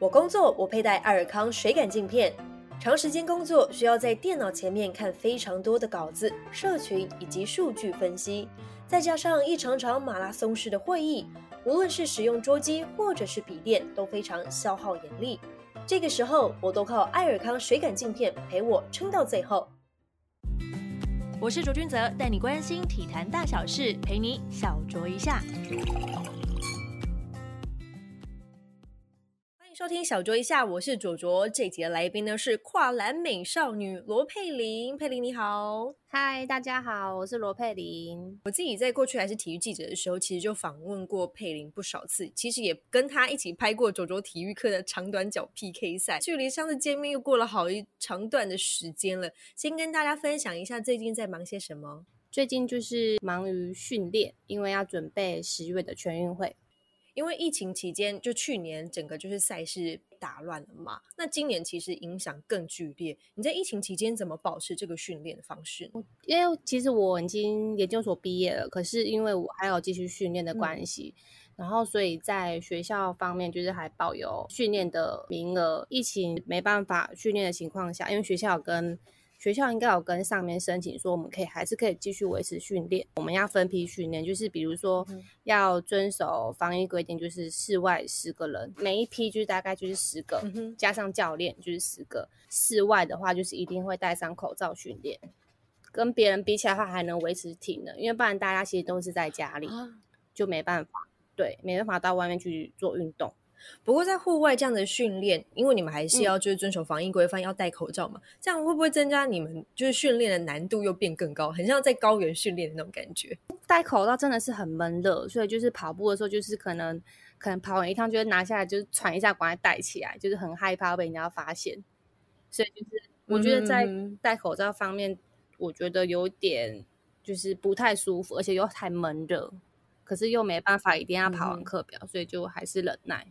我工作，我佩戴爱尔康水感镜片。长时间工作需要在电脑前面看非常多的稿子、社群以及数据分析，再加上一场场马拉松式的会议，无论是使用桌机或者是笔电，都非常消耗眼力。这个时候，我都靠爱尔康水感镜片陪我撑到最后。我是卓君泽，带你关心体坛大小事，陪你小酌一下。收听小酌一下，我是卓卓。这节的来宾呢是跨栏美少女罗佩玲，佩玲你好。嗨，大家好，我是罗佩玲。我自己在过去还是体育记者的时候，其实就访问过佩玲不少次，其实也跟她一起拍过卓卓体育课的长短脚 PK 赛。距离上次见面又过了好一长段的时间了，先跟大家分享一下最近在忙些什么。最近就是忙于训练，因为要准备十月的全运会。因为疫情期间，就去年整个就是赛事打乱了嘛，那今年其实影响更剧烈。你在疫情期间怎么保持这个训练的方式？因为其实我已经研究所毕业了，可是因为我还有继续训练的关系，然后所以在学校方面就是还保有训练的名额。疫情没办法训练的情况下，因为学校跟学校应该有跟上面申请说，我们可以还是可以继续维持训练。我们要分批训练，就是比如说要遵守防疫规定，就是室外十个人，每一批就是大概就是十个，加上教练就是十个。室外的话，就是一定会戴上口罩训练。跟别人比起来的话，还能维持体能，因为不然大家其实都是在家里，就没办法，对，没办法到外面去做运动。不过在户外这样的训练，因为你们还是要就是遵守防疫规范，要戴口罩嘛，这样会不会增加你们就是训练的难度又变更高？很像在高原训练的那种感觉。戴口罩真的是很闷热，所以就是跑步的时候，就是可能可能跑完一趟，就会拿下来，就是喘一下，赶快戴起来，就是很害怕被人家发现。所以就是我觉得在戴口罩方面，我觉得有点就是不太舒服，而且又太闷热，可是又没办法一定要跑完课表，所以就还是忍耐。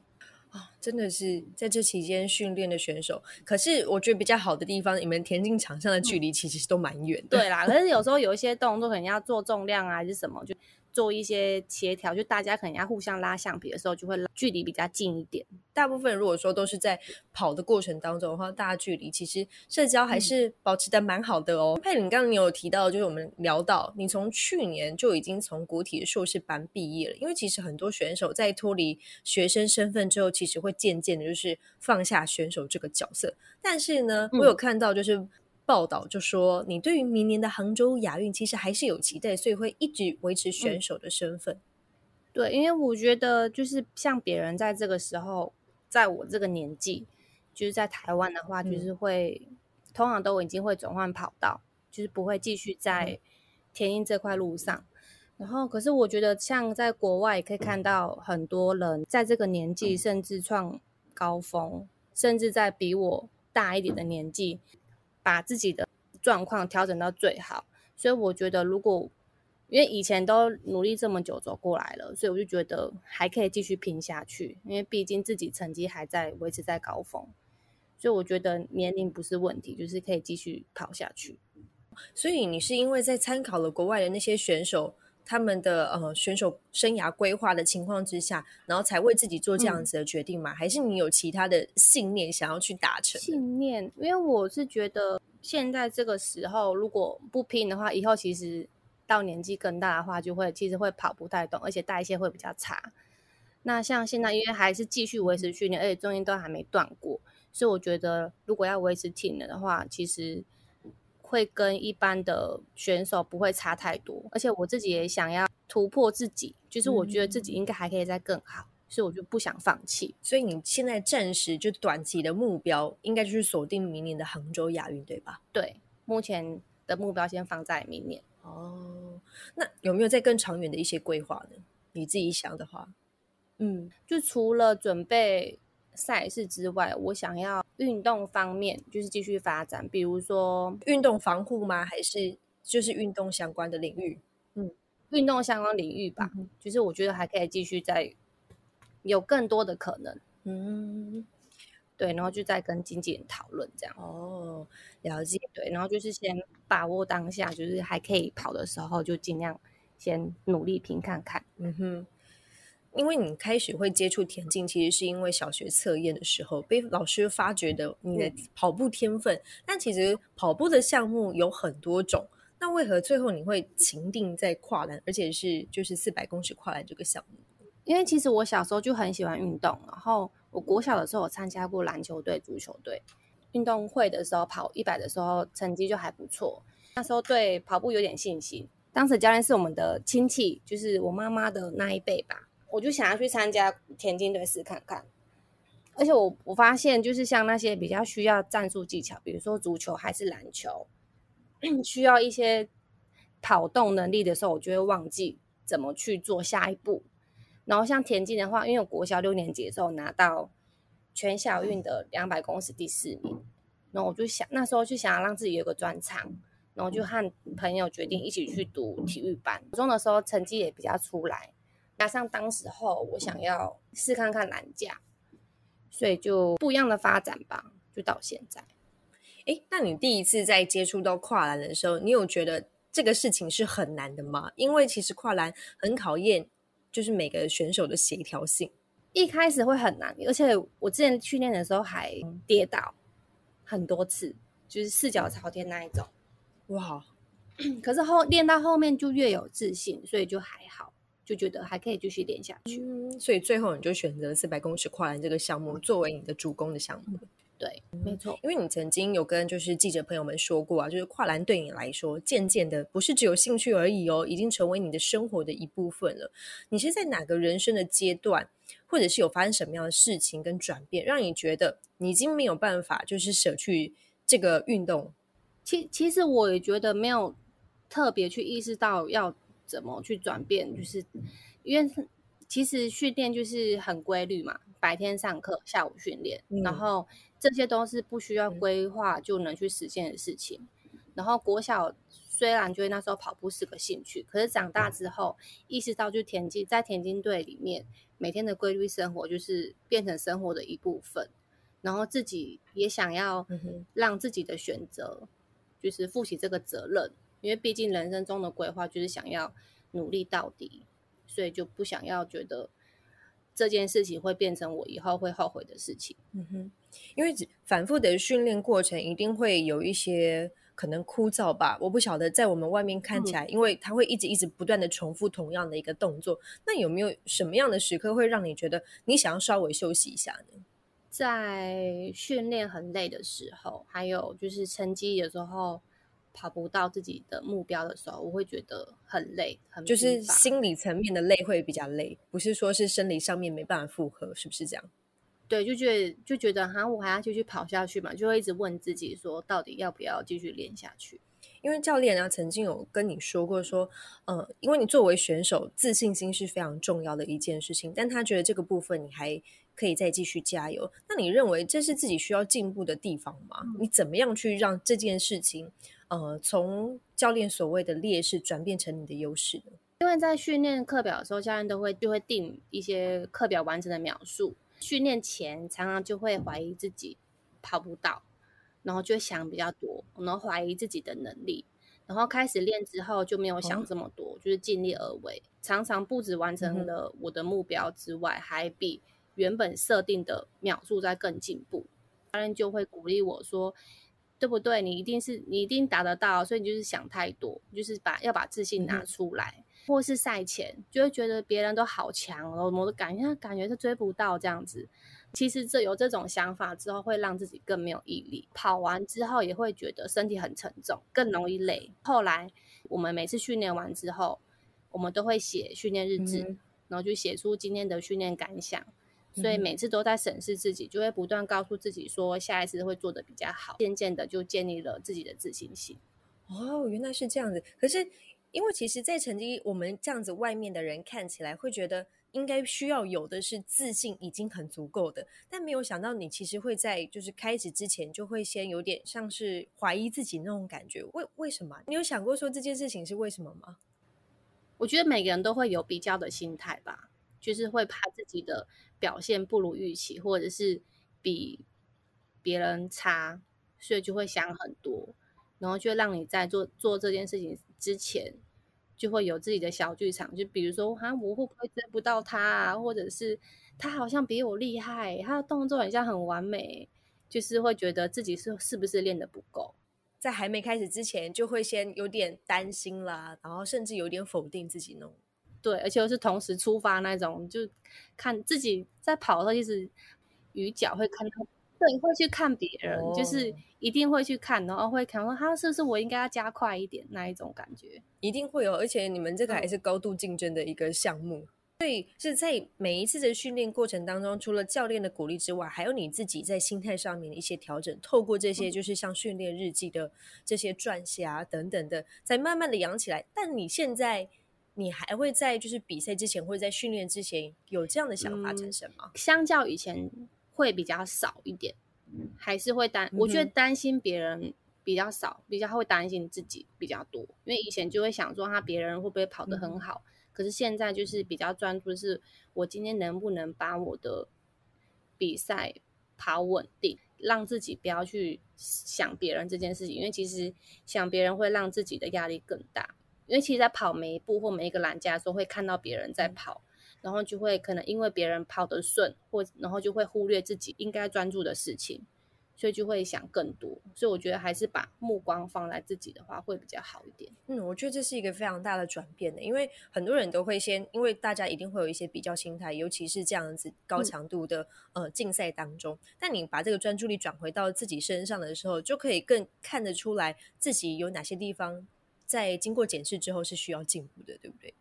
啊，真的是在这期间训练的选手，可是我觉得比较好的地方，你们田径场上的距离其实都蛮远的。对啦，可是有时候有一些动作可能要做重量啊，还是什么就。做一些协调，就大家可能要互相拉橡皮的时候，就会距离比较近一点。大部分如果说都是在跑的过程当中的话，大距离其实社交还是保持的蛮好的哦。佩林，刚刚你有提到，就是我们聊到你从去年就已经从国体的硕士班毕业了，因为其实很多选手在脱离学生身份之后，其实会渐渐的就是放下选手这个角色。但是呢，我有看到就是。报道就说，你对于明年的杭州亚运其实还是有期待，所以会一直维持选手的身份。对，因为我觉得就是像别人在这个时候，在我这个年纪，就是在台湾的话，就是会通常都已经会转换跑道，就是不会继续在田径这块路上。然后，可是我觉得像在国外也可以看到很多人在这个年纪甚至创高峰，甚至在比我大一点的年纪。把自己的状况调整到最好，所以我觉得，如果因为以前都努力这么久走过来了，所以我就觉得还可以继续拼下去。因为毕竟自己成绩还在维持在高峰，所以我觉得年龄不是问题，就是可以继续跑下去。所以你是因为在参考了国外的那些选手。他们的呃选手生涯规划的情况之下，然后才为自己做这样子的决定吗？还是你有其他的信念想要去达成？信念，因为我是觉得现在这个时候如果不拼的话，以后其实到年纪更大的话，就会其实会跑不太动，而且代谢会比较差。那像现在，因为还是继续维持训练，而且中间都还没断过，所以我觉得如果要维持体能的话，其实。会跟一般的选手不会差太多，而且我自己也想要突破自己，就是我觉得自己应该还可以再更好，所以我就不想放弃。所以你现在暂时就短期的目标，应该就是锁定明年的杭州亚运，对吧？对，目前的目标先放在明年。哦，那有没有在更长远的一些规划呢？你自己想的话，嗯，就除了准备。赛事之外，我想要运动方面就是继续发展，比如说运动防护吗？还是就是运动相关的领域？嗯，运动相关领域吧，就是我觉得还可以继续再有更多的可能。嗯，对，然后就再跟经纪人讨论这样。哦，了解。对，然后就是先把握当下，就是还可以跑的时候，就尽量先努力拼看看。嗯哼。因为你开始会接触田径，其实是因为小学测验的时候被老师发觉的你的跑步天分。但其实跑步的项目有很多种，那为何最后你会情定在跨栏，而且是就是四百公尺跨栏这个项目？因为其实我小时候就很喜欢运动，然后我国小的时候我参加过篮球队、足球队，运动会的时候跑一百的时候成绩就还不错。那时候对跑步有点信心。当时教练是我们的亲戚，就是我妈妈的那一辈吧。我就想要去参加田径队试看看。而且我我发现，就是像那些比较需要战术技巧，比如说足球还是篮球，需要一些跑动能力的时候，我就会忘记怎么去做下一步。然后像田径的话，因为我国小六年级的时候拿到全小运的两百公尺第四名，然后我就想那时候就想要让自己有个专长。然后就和朋友决定一起去读体育班。初中的时候成绩也比较出来，加上当时候我想要试看看篮架，所以就不一样的发展吧，就到现在。哎，那你第一次在接触到跨栏的时候，你有觉得这个事情是很难的吗？因为其实跨栏很考验就是每个选手的协调性。一开始会很难，而且我之前训练的时候还跌倒很多次，就是四脚朝天那一种。哇！可是后练到后面就越有自信，所以就还好，就觉得还可以继续练下去。所以最后你就选择四百公尺跨栏这个项目作为你的主攻的项目。对，没错。因为你曾经有跟就是记者朋友们说过啊，就是跨栏对你来说，渐渐的不是只有兴趣而已哦，已经成为你的生活的一部分了。你是在哪个人生的阶段，或者是有发生什么样的事情跟转变，让你觉得你已经没有办法就是舍去这个运动？其其实我也觉得没有特别去意识到要怎么去转变，就是因为其实训练就是很规律嘛，白天上课，下午训练，然后这些都是不需要规划就能去实现的事情。然后国小虽然觉得那时候跑步是个兴趣，可是长大之后意识到，就田径在田径队里面每天的规律生活就是变成生活的一部分，然后自己也想要让自己的选择。就是负起这个责任，因为毕竟人生中的规划就是想要努力到底，所以就不想要觉得这件事情会变成我以后会后悔的事情。嗯哼，因为反复的训练过程一定会有一些可能枯燥吧？我不晓得在我们外面看起来，因为它会一直一直不断的重复同样的一个动作，那有没有什么样的时刻会让你觉得你想要稍微休息一下呢？在训练很累的时候，还有就是成绩有时候跑不到自己的目标的时候，我会觉得很累，很就是心理层面的累会比较累，不是说是生理上面没办法负荷，是不是这样？对，就觉得就觉得哈，我还要继续跑下去嘛，就会一直问自己说，到底要不要继续练下去？因为教练啊曾经有跟你说过，说呃，因为你作为选手，自信心是非常重要的一件事情，但他觉得这个部分你还。可以再继续加油。那你认为这是自己需要进步的地方吗？你怎么样去让这件事情，呃，从教练所谓的劣势转变成你的优势呢？因为在训练课表的时候，教练都会就会定一些课表完成的秒数。训练前常常就会怀疑自己跑不到，然后就想比较多，然后怀疑自己的能力。然后开始练之后就没有想这么多，就是尽力而为。常常不止完成了我的目标之外，还比。原本设定的秒数在更进步，教练就会鼓励我说：“对不对？你一定是你一定达得到，所以你就是想太多，就是把要把自信拿出来。或是赛前就会觉得别人都好强哦，我都感觉感觉是追不到这样子。其实这有这种想法之后，会让自己更没有毅力。跑完之后也会觉得身体很沉重，更容易累。后来我们每次训练完之后，我们都会写训练日志，然后就写出今天的训练感想。”所以每次都在审视自己，就会不断告诉自己说下一次会做的比较好，渐渐的就建立了自己的自信心。哦，原来是这样子。可是因为其实，在成绩我们这样子外面的人看起来会觉得应该需要有的是自信，已经很足够的，但没有想到你其实会在就是开始之前就会先有点像是怀疑自己那种感觉。为为什么？你有想过说这件事情是为什么吗？我觉得每个人都会有比较的心态吧，就是会怕自己的。表现不如预期，或者是比别人差，所以就会想很多，然后就让你在做做这件事情之前就会有自己的小剧场，就比如说啊，我会不会追不到他啊，或者是他好像比我厉害，他的动作很像很完美，就是会觉得自己是是不是练的不够。在还没开始之前，就会先有点担心啦，然后甚至有点否定自己呢。对，而且又是同时出发那种，就看自己在跑的时候，其实鱼脚会看到，对，会去看别人，就是一定会去看，然后会看说他是不是我应该要加快一点那一种感觉，一定会有。而且你们这个还是高度竞争的一个项目。所以是在每一次的训练过程当中，除了教练的鼓励之外，还有你自己在心态上面的一些调整。透过这些，就是像训练日记的这些撰写啊等等的，在慢慢的养起来。但你现在，你还会在就是比赛之前或者在训练之前有这样的想法产生吗？相较以前会比较少一点，还是会担。我觉得担心别人比较少，比较会担心自己比较多。因为以前就会想说，他别人会不会跑得很好。可是现在就是比较专注，是我今天能不能把我的比赛跑稳定，让自己不要去想别人这件事情，因为其实想别人会让自己的压力更大。因为其实，在跑每一步或每一个栏架的时候，会看到别人在跑，然后就会可能因为别人跑得顺，或然后就会忽略自己应该专注的事情。所以就会想更多，所以我觉得还是把目光放在自己的话会比较好一点。嗯，我觉得这是一个非常大的转变的，因为很多人都会先，因为大家一定会有一些比较心态，尤其是这样子高强度的呃竞赛当中。但你把这个专注力转回到自己身上的时候，就可以更看得出来自己有哪些地方在经过检视之后是需要进步的，对不对？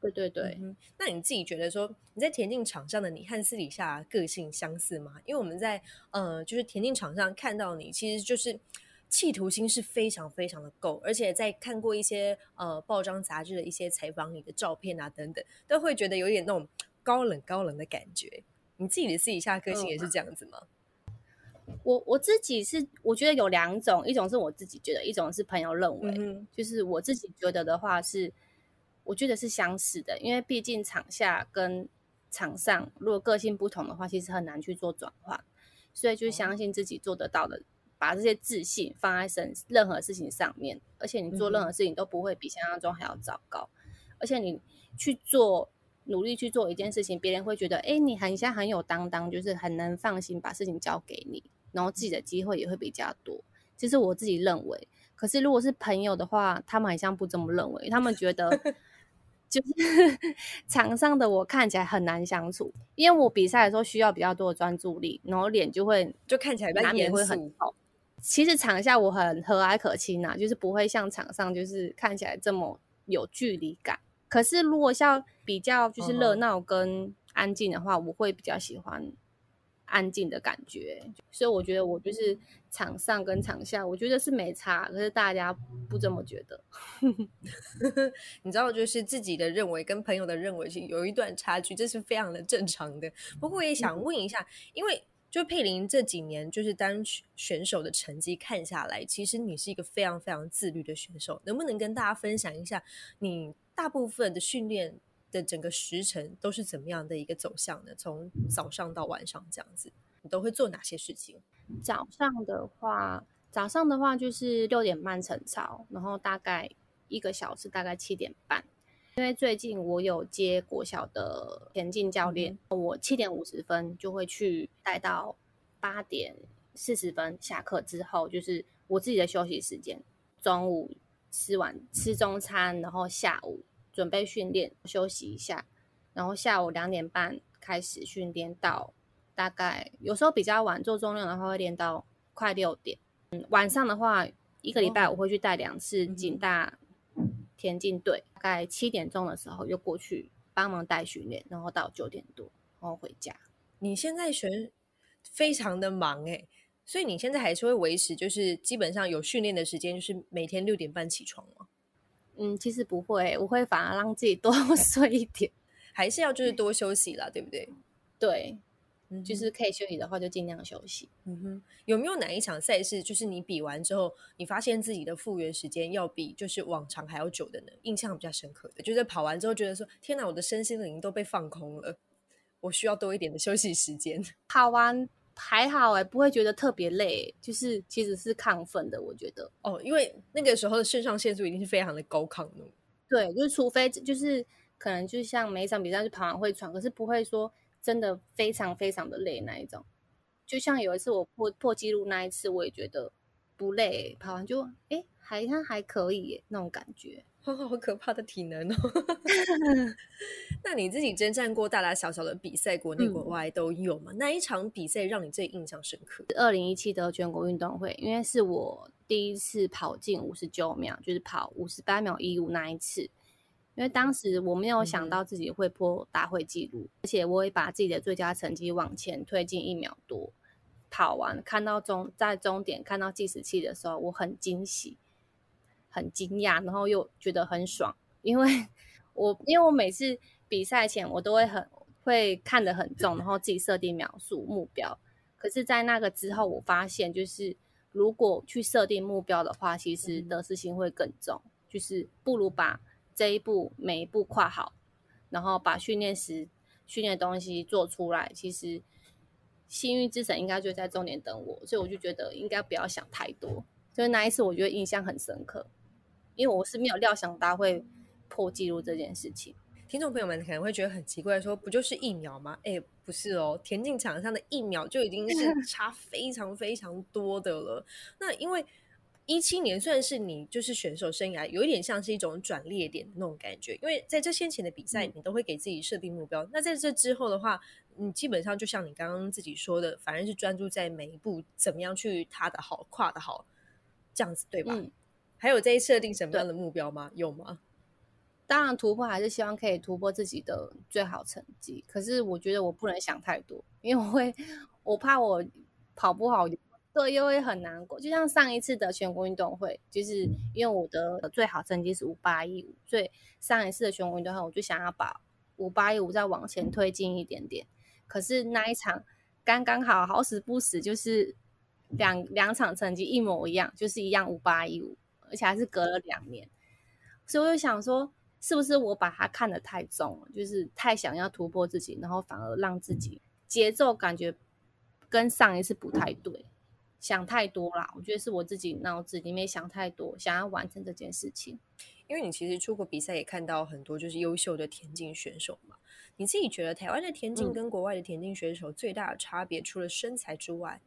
对对对，那你自己觉得说你在田径场上的你和私底下个性相似吗？因为我们在呃，就是田径场上看到你，其实就是企图心是非常非常的够，而且在看过一些呃报章杂志的一些采访你的照片啊等等，都会觉得有点那种高冷高冷的感觉。你自己的私底下个性也是这样子吗？我我自己是我觉得有两种，一种是我自己觉得，一种是朋友认为，就是我自己觉得的话是。我觉得是相似的，因为毕竟场下跟场上，如果个性不同的话，其实很难去做转换。所以就相信自己做得到的，把这些自信放在身任何事情上面，而且你做任何事情都不会比想象中还要糟糕。而且你去做努力去做一件事情，别人会觉得，哎，你很像很有担当，就是很能放心把事情交给你，然后自己的机会也会比较多。这是我自己认为。可是如果是朋友的话，他们好像不这么认为，他们觉得。就是 场上的我看起来很难相处，因为我比赛的时候需要比较多的专注力，然后脸就会就看起来难免会很好。其实场下我很和蔼可亲呐，就是不会像场上就是看起来这么有距离感。可是如果像比较就是热闹跟安静的话，我会比较喜欢。安静的感觉，所以我觉得我就是场上跟场下，我觉得是没差，可是大家不这么觉得。你知道，就是自己的认为跟朋友的认为是有一段差距，这是非常的正常的。不过也想问一下，因为就佩林这几年就是当选手的成绩看下来，其实你是一个非常非常自律的选手，能不能跟大家分享一下你大部分的训练？的整个时辰都是怎么样的一个走向呢？从早上到晚上这样子，你都会做哪些事情？早上的话，早上的话就是六点半晨操，然后大概一个小时，大概七点半。因为最近我有接国小的田径教练，我七点五十分就会去带到八点四十分下课之后，就是我自己的休息时间。中午吃完吃中餐，然后下午。准备训练，休息一下，然后下午两点半开始训练，到大概有时候比较晚做重量的话，会练到快六点。嗯，晚上的话，一个礼拜我会去带两次警大田径队，大概七点钟的时候就过去帮忙带训练，然后到九点多然后回家。你现在选非常的忙诶，所以你现在还是会维持，就是基本上有训练的时间，就是每天六点半起床吗？嗯，其实不会，我会反而让自己多 睡一点，还是要就是多休息啦，对不对？对，就是可以休息的话就尽量休息。嗯哼，有没有哪一场赛事，就是你比完之后，你发现自己的复原时间要比就是往常还要久的呢？印象比较深刻的，就是跑完之后觉得说，天哪，我的身心灵都被放空了，我需要多一点的休息时间。跑完。还好哎，不会觉得特别累，就是其实是亢奋的，我觉得哦，因为那个时候的肾上腺素一定是非常的高亢的。对，就是除非就是可能就像每一场比赛就跑完会喘，可是不会说真的非常非常的累那一种。就像有一次我破破纪录那一次，我也觉得不累，跑完就哎还像还可以耶那种感觉。好可怕的体能哦！那你自己征战过大大小小的比赛，国内国外都有吗？哪一场比赛让你最印象深刻？二零一七的全国运动会，因为是我第一次跑进五十九秒，就是跑五十八秒一五那一次。因为当时我没有想到自己会破大会纪录，而且我也把自己的最佳成绩往前推进一秒多。跑完看到终在终点看到计时器的时候，我很惊喜。很惊讶，然后又觉得很爽，因为 我因为我每次比赛前我都会很会看得很重，然后自己设定秒数目标。可是，在那个之后，我发现就是如果去设定目标的话，其实得失心会更重，就是不如把这一步每一步跨好，然后把训练时训练的东西做出来。其实幸运之神应该就在终点等我，所以我就觉得应该不要想太多。所以那一次我觉得印象很深刻。因为我是没有料想到会破纪录这件事情，听众朋友们可能会觉得很奇怪，说不就是一秒吗？哎，不是哦，田径场上的一秒就已经是 差非常非常多的了。那因为一七年算是你就是选手生涯有一点像是一种转捩点的那种感觉，因为在这先前的比赛你都会给自己设定目标，那在这之后的话，你基本上就像你刚刚自己说的，反而是专注在每一步怎么样去踏的好、跨的好，这样子对吧？还有在设定什么样的目标吗？有吗？当然突破还是希望可以突破自己的最好成绩。可是我觉得我不能想太多，因为我会我怕我跑不好，对，又会很难过。就像上一次的全国运动会，就是因为我的最好成绩是五八一五，所以上一次的全国运动会，我就想要把五八一五再往前推进一点点。可是那一场刚刚好，好死不死，就是两两场成绩一模一样，就是一样五八一五。而且还是隔了两年，所以我就想说，是不是我把它看得太重了，就是太想要突破自己，然后反而让自己节奏感觉跟上一次不太对，想太多啦。我觉得是我自己脑子里面想太多，想要完成这件事情。因为你其实出国比赛也看到很多就是优秀的田径选手嘛，你自己觉得台湾的田径跟国外的田径选手最大的差别，除了身材之外，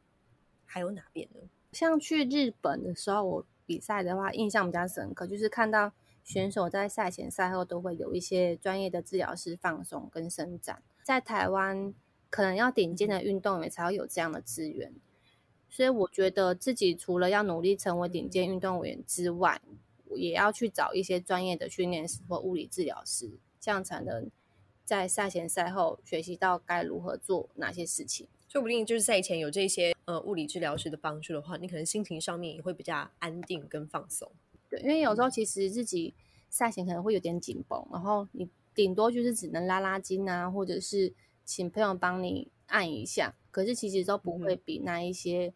还有哪边呢？像去日本的时候，我。比赛的话，印象比较深刻，就是看到选手在赛前赛后都会有一些专业的治疗师放松跟伸展。在台湾，可能要顶尖的运动员才会有这样的资源，所以我觉得自己除了要努力成为顶尖运动员之外，也要去找一些专业的训练师或物理治疗师，这样才能在赛前赛后学习到该如何做哪些事情。说不定就是在以前有这些呃物理治疗师的帮助的话，你可能心情上面也会比较安定跟放松。对，因为有时候其实自己赛前可能会有点紧绷，然后你顶多就是只能拉拉筋啊，或者是请朋友帮你按一下，可是其实都不会比那一些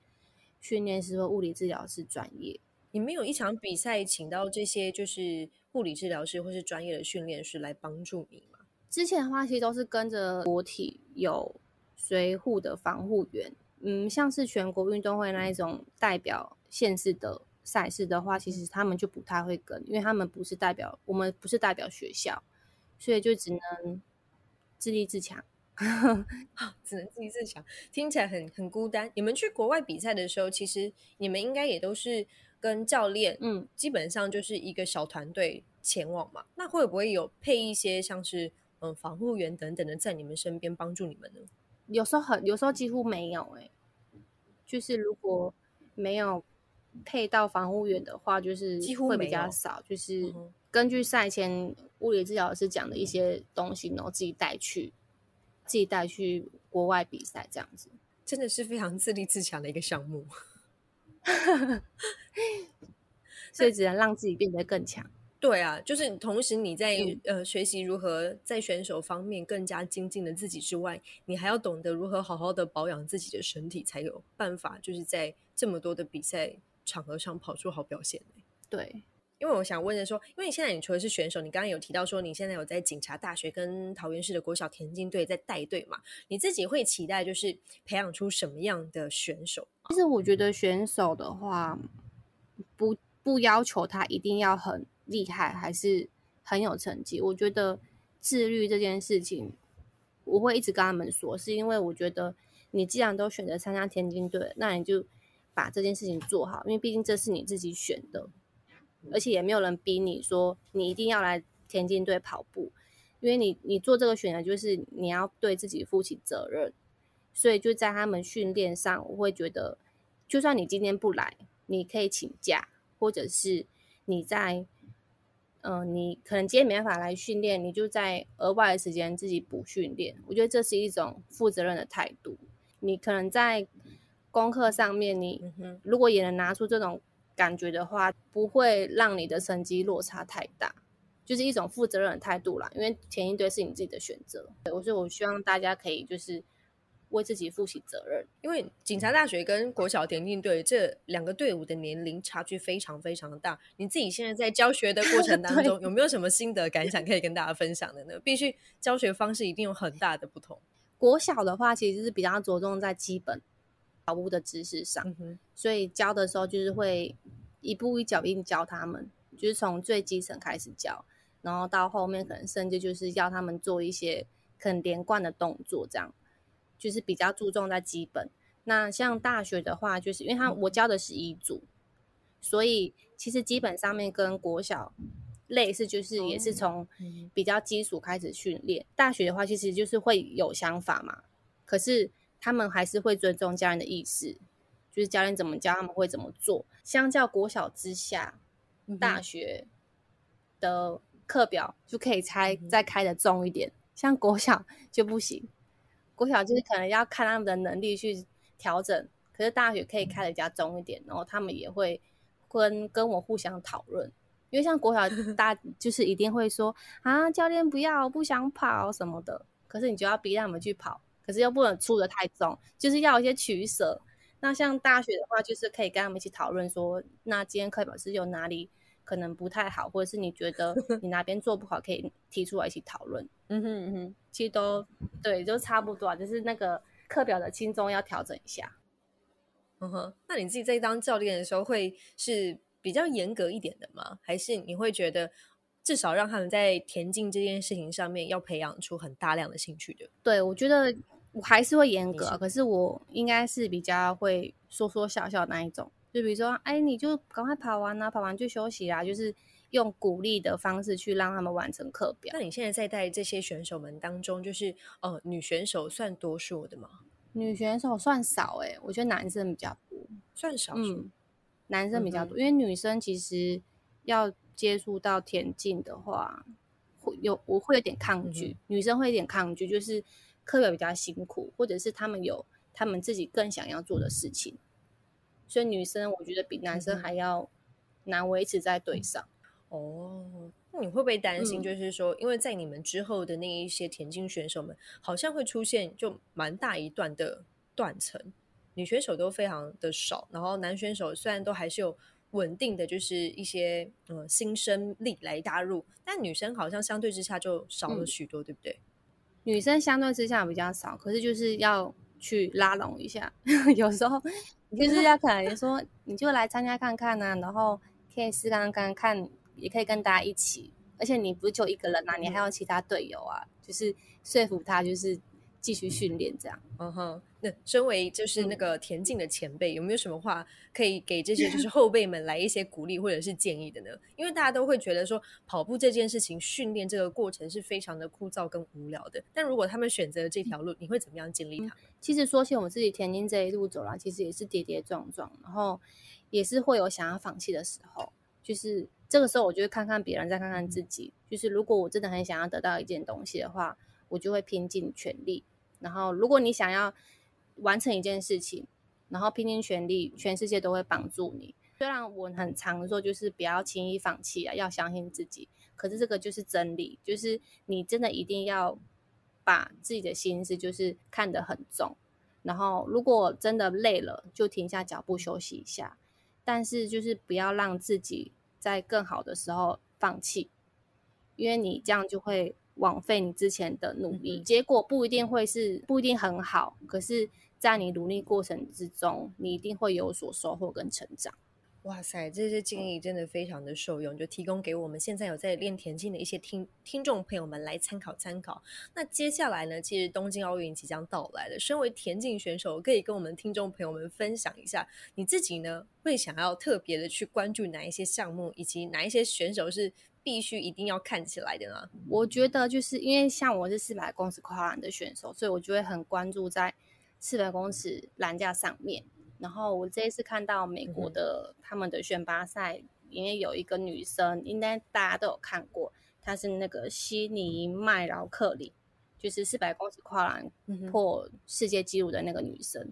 训练师或物理治疗师专业。你没有一场比赛请到这些就是物理治疗师或是专业的训练师来帮助你吗？之前的话，其实都是跟着国体有。随护的防护员，嗯，像是全国运动会那一种代表县市的赛事的话，其实他们就不太会跟，因为他们不是代表我们，不是代表学校，所以就只能自立自强，只能自立自强，听起来很很孤单。你们去国外比赛的时候，其实你们应该也都是跟教练，嗯，基本上就是一个小团队前往嘛。那会不会有配一些像是嗯防护员等等的在你们身边帮助你们呢？有时候很，有时候几乎没有哎，就是如果没有配到防护员的话，就是几乎会比较少。就是根据赛前物理治疗师讲的一些东西，然后自己带去，自己带去国外比赛这样子，真的是非常自立自强的一个项目，所以只能让自己变得更强。对啊，就是同时你在呃学习如何在选手方面更加精进的自己之外，你还要懂得如何好好的保养自己的身体，才有办法就是在这么多的比赛场合上跑出好表现。对，因为我想问的说，因为你现在你除了是选手，你刚刚有提到说你现在有在警察大学跟桃园市的国小田径队在带队嘛？你自己会期待就是培养出什么样的选手？其实我觉得选手的话，不不要求他一定要很。厉害还是很有成绩。我觉得自律这件事情，我会一直跟他们说，是因为我觉得你既然都选择参加田径队，那你就把这件事情做好，因为毕竟这是你自己选的，而且也没有人逼你说你一定要来田径队跑步，因为你你做这个选择就是你要对自己负起责任，所以就在他们训练上，我会觉得，就算你今天不来，你可以请假，或者是你在。嗯，你可能今天没办法来训练，你就在额外的时间自己补训练。我觉得这是一种负责任的态度。你可能在功课上面，你如果也能拿出这种感觉的话，不会让你的成绩落差太大，就是一种负责任的态度啦。因为前一堆是你自己的选择，我所以我希望大家可以就是。为自己负起责任，因为警察大学跟国小田径队这两个队伍的年龄差距非常非常的大。你自己现在在教学的过程当中，有没有什么心得感想可以跟大家分享的呢？必须教学方式一定有很大的不同。国小的话，其实是比较着重在基本跑步的知识上，所以教的时候就是会一步一脚印教他们，就是从最基层开始教，然后到后面可能甚至就是要他们做一些很连贯的动作，这样。就是比较注重在基本，那像大学的话，就是因为他我教的是一组，所以其实基本上面跟国小类似，就是也是从比较基础开始训练。大学的话，其实就是会有想法嘛，可是他们还是会尊重家人的意思，就是教练怎么教，他们会怎么做。相较国小之下，大学的课表就可以拆再开的重一点，像国小就不行。国小就是可能要看他们的能力去调整，可是大学可以开的比较重一点，然后他们也会跟跟我互相讨论，因为像国小 大就是一定会说啊，教练不要不想跑什么的，可是你就要逼他们去跑，可是又不能出的太重，就是要一些取舍。那像大学的话，就是可以跟他们一起讨论说，那今天课表是有哪里？可能不太好，或者是你觉得 你哪边做不好，可以提出来一起讨论。嗯哼嗯哼，其实都对，就差不多，就是那个课表的轻重要调整一下。嗯哼，那你自己在当教练的时候，会是比较严格一点的吗？还是你会觉得至少让他们在田径这件事情上面要培养出很大量的兴趣的？对，我觉得我还是会严格，可是我应该是比较会说说笑笑那一种。就比如说，哎，你就赶快跑完啊，跑完就休息啦，就是用鼓励的方式去让他们完成课表。那你现在在带这些选手们当中，就是呃，女选手算多数的吗？女选手算少哎，我觉得男生比较多，算少数。男生比较多，因为女生其实要接触到田径的话，会有我会有点抗拒，女生会有点抗拒，就是课表比较辛苦，或者是他们有他们自己更想要做的事情。所以女生我觉得比男生还要难维持在队上哦。那你会不会担心？就是说，因为在你们之后的那一些田径选手们，好像会出现就蛮大一段的断层，女选手都非常的少，然后男选手虽然都还是有稳定的就是一些呃新生力来加入，但女生好像相对之下就少了许多，对不对？女生相对之下比较少，可是就是要去拉拢一下，有时候。就是要可能说，你就来参加看看呐，然后可以试看看看，也可以跟大家一起。而且你不是就一个人呐，你还有其他队友啊，就是说服他，就是继续训练这样。嗯哼，那身为就是那个田径的前辈，有没有什么话可以给这些就是后辈们来一些鼓励或者是建议的呢？因为大家都会觉得说，跑步这件事情训练这个过程是非常的枯燥跟无聊的。但如果他们选择了这条路，你会怎么样建立他们？其实说起我们自己田径这一路走来，其实也是跌跌撞撞，然后也是会有想要放弃的时候。就是这个时候，我就会看看别人，再看看自己。就是如果我真的很想要得到一件东西的话，我就会拼尽全力。然后，如果你想要完成一件事情，然后拼尽全力，全世界都会帮助你。虽然我很常说，就是不要轻易放弃啊，要相信自己。可是这个就是真理，就是你真的一定要。把自己的心思就是看得很重，然后如果真的累了，就停下脚步休息一下。但是就是不要让自己在更好的时候放弃，因为你这样就会枉费你之前的努力，结果不一定会是不一定很好。可是，在你努力过程之中，你一定会有所收获跟成长。哇塞，这些建议真的非常的受用，就提供给我们现在有在练田径的一些听听众朋友们来参考参考。那接下来呢，其实东京奥运即将到来了，身为田径选手，可以跟我们听众朋友们分享一下，你自己呢会想要特别的去关注哪一些项目，以及哪一些选手是必须一定要看起来的呢？我觉得就是因为像我是四百公尺跨栏的选手，所以我就会很关注在四百公尺栏架上面。然后我这一次看到美国的他们的选拔赛，里面有一个女生，应该大家都有看过，她是那个悉尼麦劳克里，就是四百公尺跨栏破世界纪录的那个女生。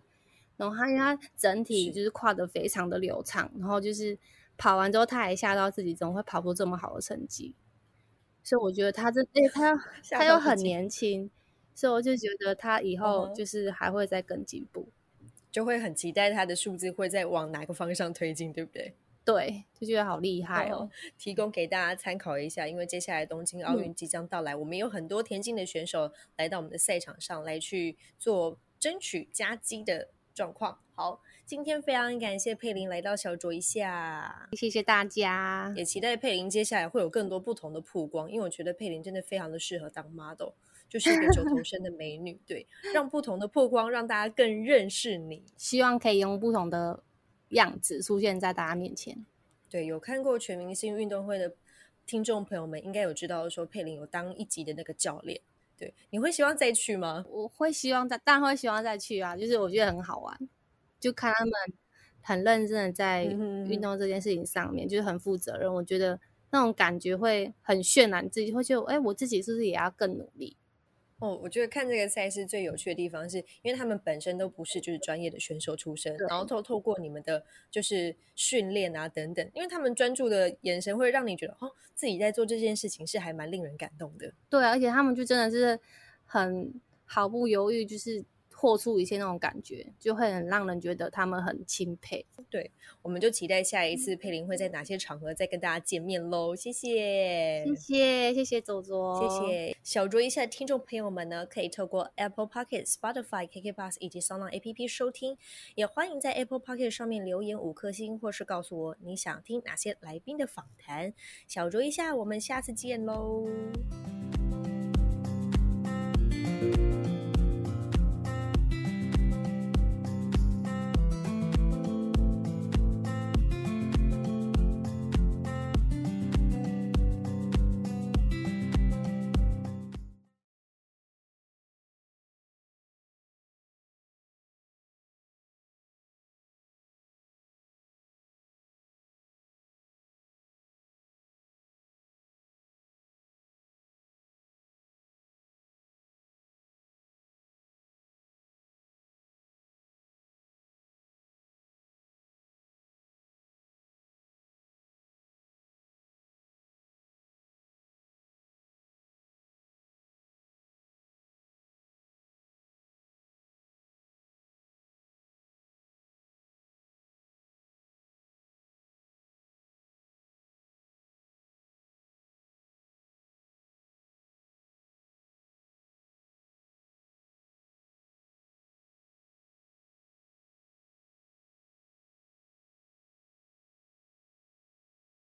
然后她她整体就是跨的非常的流畅，然后就是跑完之后，他还吓到自己怎么会跑出这么好的成绩。所以我觉得他这哎他他又很年轻，所以我就觉得他以后就是还会再更进步。就会很期待他的数字会在往哪个方向推进，对不对？对，就觉得好厉害哦！提供给大家参考一下，因为接下来东京奥运即将到来，我们有很多田径的选手来到我们的赛场上来去做争取加基的状况。好，今天非常感谢佩林来到小酌一下，谢谢大家，也期待佩林接下来会有更多不同的曝光，因为我觉得佩林真的非常的适合当 model。就是一个九头身的美女，对，让不同的曝光，让大家更认识你。希望可以用不同的样子出现在大家面前。对，有看过全明星运动会的听众朋友们，应该有知道说佩林有当一级的那个教练。对，你会希望再去吗？我会希望再，当然会希望再去啊。就是我觉得很好玩，就看他们很认真的在运动这件事情上面，就是很负责任。我觉得那种感觉会很渲染自己，会觉得哎，我自己是不是也要更努力？哦，我觉得看这个赛事最有趣的地方，是因为他们本身都不是就是专业的选手出身，然后透透过你们的就是训练啊等等，因为他们专注的眼神会让你觉得哦，自己在做这件事情是还蛮令人感动的。对，而且他们就真的是很毫不犹豫，就是。破出一些那种感觉，就会很让人觉得他们很钦佩。对，我们就期待下一次佩林会在哪些场合再跟大家见面喽。谢谢，谢谢，谢谢左左，谢谢小卓一下听众朋友们呢，可以透过 Apple Pocket、Spotify、KK Bus 以及 s o n APP 收听，也欢迎在 Apple Pocket 上面留言五颗星，或是告诉我你想听哪些来宾的访谈。小卓一下，我们下次见喽。